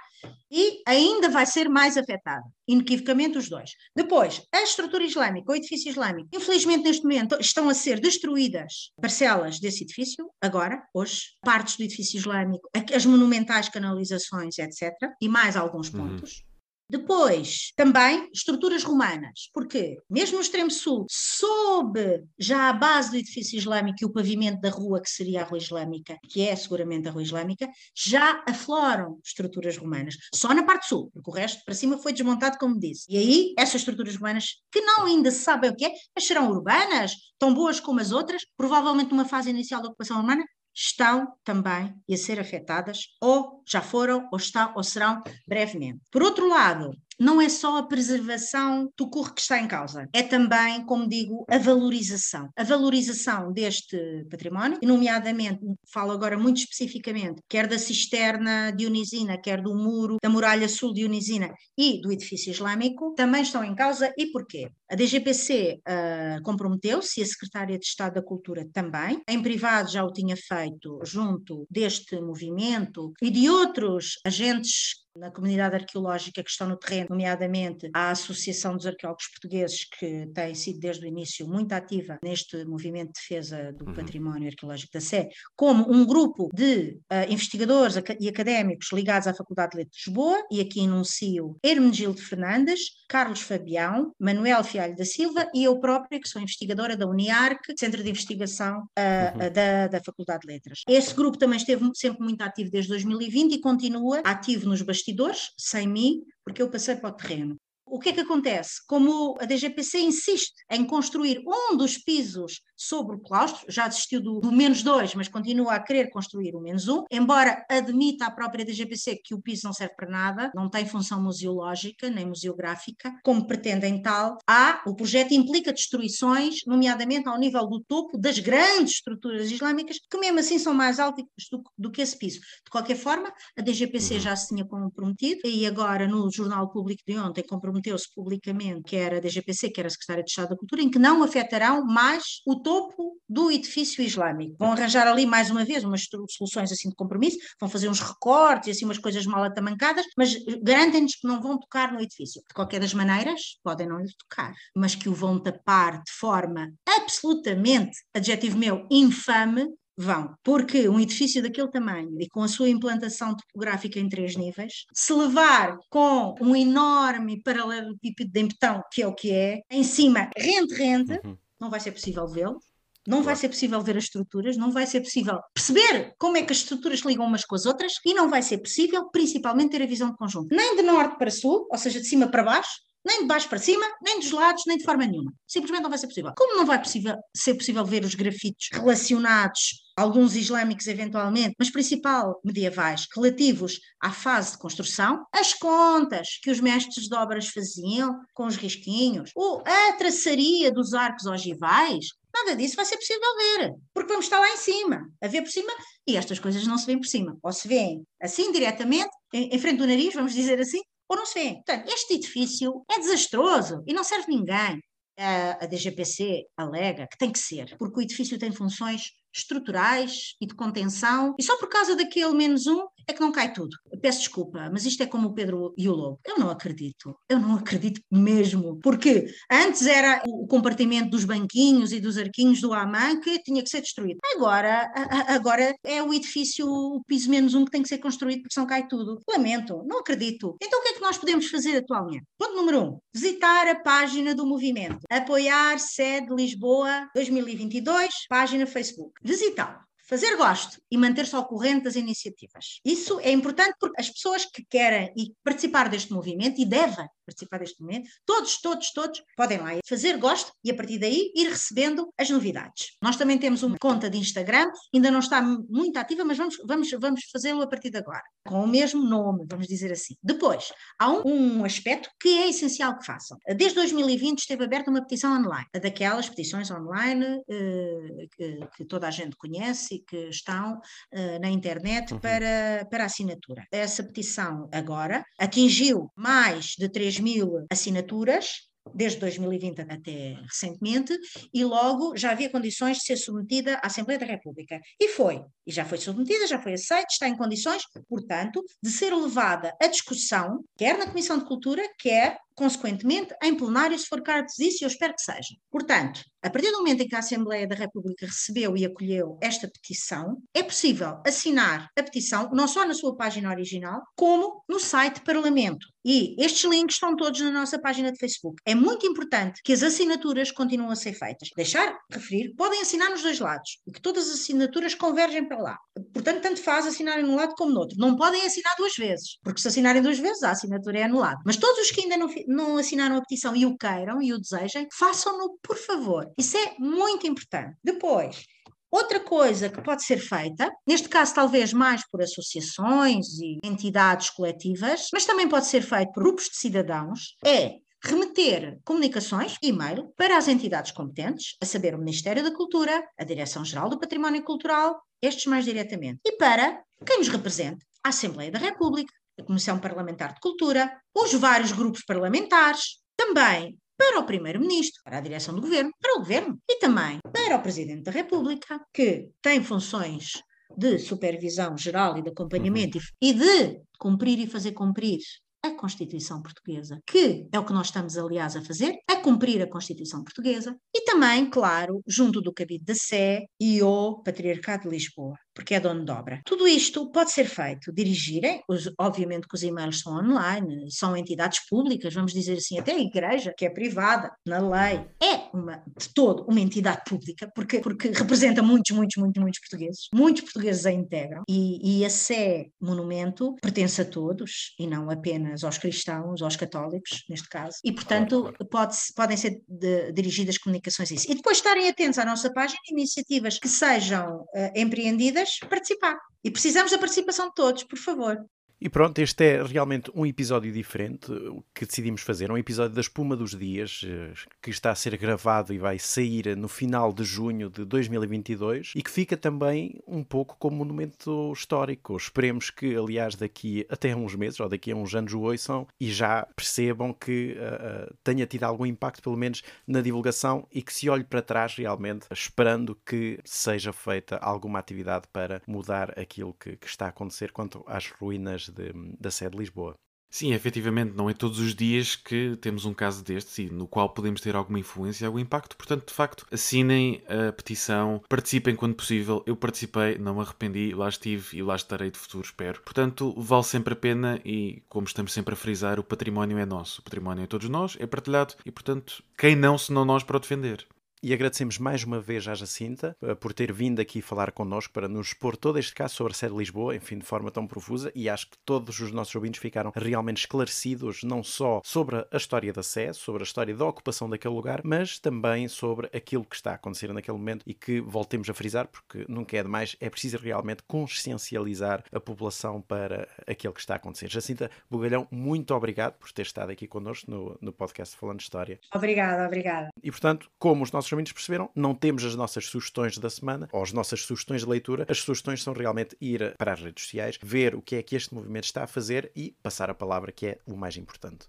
S3: e ainda vai ser mais afetada, inequivocamente os dois. Depois, a estrutura islâmica, o edifício islâmico, infelizmente neste momento estão a ser destruídas parcelas desse edifício, agora, hoje, partes do edifício islâmico, as monumentais canalizações, etc., e mais alguns uhum. pontos. Uhum. Depois, também estruturas romanas, porque mesmo no extremo sul, sob já a base do edifício islâmico e o pavimento da rua, que seria a rua islâmica, que é seguramente a rua islâmica, já afloram estruturas romanas. Só na parte sul, porque o resto para cima foi desmontado, como disse. E aí, essas estruturas romanas, que não ainda sabem o que é, mas serão urbanas, tão boas como as outras, provavelmente numa fase inicial da ocupação romana, estão também a ser afetadas, ou já foram, ou estão, ou serão brevemente. Por outro lado, não é só a preservação do curro que está em causa, é também, como digo, a valorização. A valorização deste património, nomeadamente, falo agora muito especificamente, quer da cisterna dionisina, quer do muro da muralha sul dionisina e do edifício islâmico, também estão em causa. E porquê? A DGPC uh, ah, comprometeu-se e a Secretária de Estado da Cultura também. Em privado já o tinha feito junto deste movimento e de outros agentes na comunidade arqueológica que estão no terreno, nomeadamente a Associação dos Arqueólogos Portugueses, que tem sido desde o início muito ativa neste movimento de defesa do uhum. património arqueológico da Sé, como um grupo de uh, investigadores e académicos ligados à Faculdade de Letras de Lisboa, e aqui enuncio Hermenegildo Fernandes, Carlos Fabião, Manuel Fialho da Silva e eu própria, que sou investigadora da UNIARC, Centro de Investigação uh, uhum. da, da Faculdade de Letras. Esse grupo também esteve sempre muito ativo desde 2020 e continua ativo nos bastidores bastidores, sem mim, porque eu passei para o terreno. O que é que acontece? Como a DGPC insiste em construir um dos pisos sobre o claustro, já desistiu do, do, menos dois, mas continua a querer construir o menos um, embora admita a própria DGPC que o piso não serve para nada, não tem função museológica nem museográfica, como pretendem tal, há, o projeto implica destruições, nomeadamente ao nível do topo das grandes estruturas islâmicas, que mesmo assim são mais altas do, do que esse piso. De qualquer forma, a DGPC uhum. já se tinha comprometido, e agora no Jornal Público de ontem comprometeu-se publicamente, que era a DGPC, que era a Secretária de Estado da Cultura, em que não afetarão mais o topo do edifício islâmico. Vão arranjar ali mais uma vez umas soluções assim de compromisso, vão fazer uns recortes, assim umas coisas mal atamancadas, mas garantem-nos que não vão tocar no edifício. De qualquer das maneiras, podem não lhe tocar, mas que o vão tapar de forma absolutamente, adjetivo meu, infame, vão, porque um edifício daquele tamanho e com a sua implantação topográfica em três níveis, se levar com um enorme paralelepípedo de betão, que é o que é, em cima, rente-rente, uhum não vai ser possível vê-lo, não vai ser possível ver as estruturas, não vai ser possível perceber como é que as estruturas ligam umas com as outras e não vai ser possível, principalmente, ter a visão de conjunto. Nem de norte para sul, ou seja, de cima para baixo, nem de baixo para cima, nem dos lados, nem de forma nenhuma. Simplesmente não vai ser possível. Como não vai possível, ser possível ver os grafitos relacionados, alguns islâmicos eventualmente, mas principal medievais, relativos à fase de construção, as contas que os mestres de obras faziam com os risquinhos, ou a traçaria dos arcos ogivais, Nada disso vai ser possível ver, porque vamos estar lá em cima, a ver por cima, e estas coisas não se vêem por cima. Ou se vêem assim diretamente, em, em frente do nariz, vamos dizer assim, ou não se vê. Portanto, este edifício é desastroso e não serve ninguém. A DGPC alega que tem que ser, porque o edifício tem funções estruturais e de contenção, e só por causa daquele menos um é que não cai tudo. Peço desculpa, mas isto é como o Pedro e o Lobo. Eu não acredito. Eu não acredito mesmo. Porque antes era o compartimento dos banquinhos e dos arquinhos do Amã que tinha que ser destruído. Agora, agora é o edifício, o piso menos um que tem que ser construído porque senão cai tudo. Lamento, não acredito. Então o que é que nós podemos fazer atualmente? Ponto número um, visitar a página do movimento. Apoiar sede Lisboa 2022, página Facebook. Visitar fazer gosto e manter-se ao corrente das iniciativas. Isso é importante porque as pessoas que querem participar deste movimento e devem participar deste momento, todos, todos, todos podem lá fazer gosto e a partir daí ir recebendo as novidades. Nós também temos uma conta de Instagram, ainda não está muito ativa, mas vamos, vamos, vamos fazê-lo a partir de agora, com o mesmo nome, vamos dizer assim. Depois, há um, um aspecto que é essencial que façam. Desde 2020 esteve aberta uma petição online, daquelas petições online eh, que, que, toda a gente conhece e que estão eh, na internet uhum. para, para assinatura. Essa petição agora atingiu mais de 3 mil assinaturas, desde 2020 até recentemente, e logo já havia condições de ser submetida à Assembleia da República. E foi, e já foi submetida, já foi aceita, está em condições, portanto, de ser levada à discussão, quer na Comissão de Cultura, quer consequentemente, em plenário, se for caso disso, e eu espero que seja. Portanto, a partir do momento em que a Assembleia da República recebeu e acolheu esta petição, é possível assinar a petição não só na sua página original, como no site Parlamento. E estes links estão todos na nossa página de Facebook. É muito importante que as assinaturas continuem a ser feitas. Deixar referir, podem assinar nos dois lados, e que todas as assinaturas convergem para lá. Portanto, tanto faz assinarem num lado como no outro. Não podem assinar duas vezes, porque se assinarem duas vezes, a assinatura é anulada. Mas todos os que ainda não, não assinaram a petição e o queiram e o desejem, façam-no, por favor. Isso é muito importante. Depois, Outra coisa que pode ser feita, neste caso talvez mais por associações e entidades coletivas, mas também pode ser feito por grupos de cidadãos, é remeter comunicações, e-mail, para as entidades competentes, a saber, o Ministério da Cultura, a Direção-Geral do Património Cultural, estes mais diretamente, e para quem nos represente, a Assembleia da República, a Comissão Parlamentar de Cultura, os vários grupos parlamentares, também para o Primeiro-Ministro, para a direção do Governo, para o Governo e também para o Presidente da República, que tem funções de supervisão geral e de acompanhamento uhum. e de cumprir e fazer cumprir a Constituição Portuguesa, que é o que nós estamos, aliás, a fazer, a cumprir a Constituição Portuguesa, e também, claro, junto do Cabido da Sé e o Patriarcado de Lisboa porque é dono de obra. Tudo isto pode ser feito, dirigirem, os, obviamente que os e-mails são online, são entidades públicas, vamos dizer assim, até a igreja, que é privada, na lei, é uma, de todo uma entidade pública, porque, porque representa muitos, muitos, muitos, muitos portugueses. Muitos portugueses a integram, e, e a Sé Monumento pertence a todos, e não apenas aos cristãos, aos católicos, neste caso, e portanto claro, claro. Pode, podem ser de, dirigidas comunicações a isso. E depois estarem atentos à nossa página, iniciativas que sejam uh, empreendidas participar. E precisamos da participação de todos, por favor.
S1: E pronto, este é realmente um episódio diferente que decidimos fazer, um episódio da Espuma dos Dias, eh, que está a ser gravado e vai sair no final de junho de 2022 e que fica também um pouco como monumento histórico. Esperemos que, aliás, daqui até uns meses ou daqui a uns anos o ouçam e já percebam que uh, tenha tido algum impacto, pelo menos na divulgação, e que se olhe para trás realmente, esperando que seja feita alguma atividade para mudar aquilo que, que está a acontecer quanto às ruínas de, da sede de Lisboa.
S2: Sim, efetivamente, não é todos os dias que temos um caso destes e no qual podemos ter alguma influência, algum impacto. Portanto, de facto, assinem a petição, participem quando possível. Eu participei, não me arrependi, lá estive e lá estarei de futuro, espero. Portanto, vale sempre a pena e, como estamos sempre a frisar, o património é nosso. O património é todos nós, é partilhado e, portanto, quem não, senão nós, para o defender.
S1: E agradecemos mais uma vez à Jacinta eh, por ter vindo aqui falar connosco para nos expor todo este caso sobre a sede de Lisboa, enfim, de forma tão profusa, e acho que todos os nossos ouvintes ficaram realmente esclarecidos, não só sobre a história da sede, sobre a história da ocupação daquele lugar, mas também sobre aquilo que está a acontecer naquele momento e que voltemos a frisar, porque nunca é demais, é preciso realmente consciencializar a população para aquilo que está a acontecer. Jacinta Bugalhão, muito obrigado por ter estado aqui connosco no, no podcast Falando História.
S3: Obrigada, obrigada.
S1: E portanto, como os nossos nossos ouvintes perceberam, não temos as nossas sugestões da semana ou as nossas sugestões de leitura. As sugestões são realmente ir para as redes sociais, ver o que é que este movimento está a fazer e passar a palavra, que é o mais importante.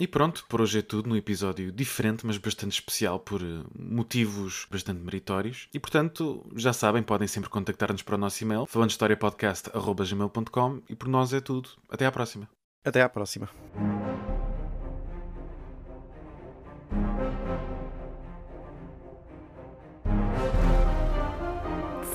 S2: E pronto, por hoje é tudo num episódio diferente, mas bastante especial por eh, motivos bastante meritórios. E portanto, já sabem, podem sempre contactar-nos para o nosso e-mail, falandohistoriapodcast.gmail.com e por nós é tudo. Até à próxima.
S1: Até à próxima.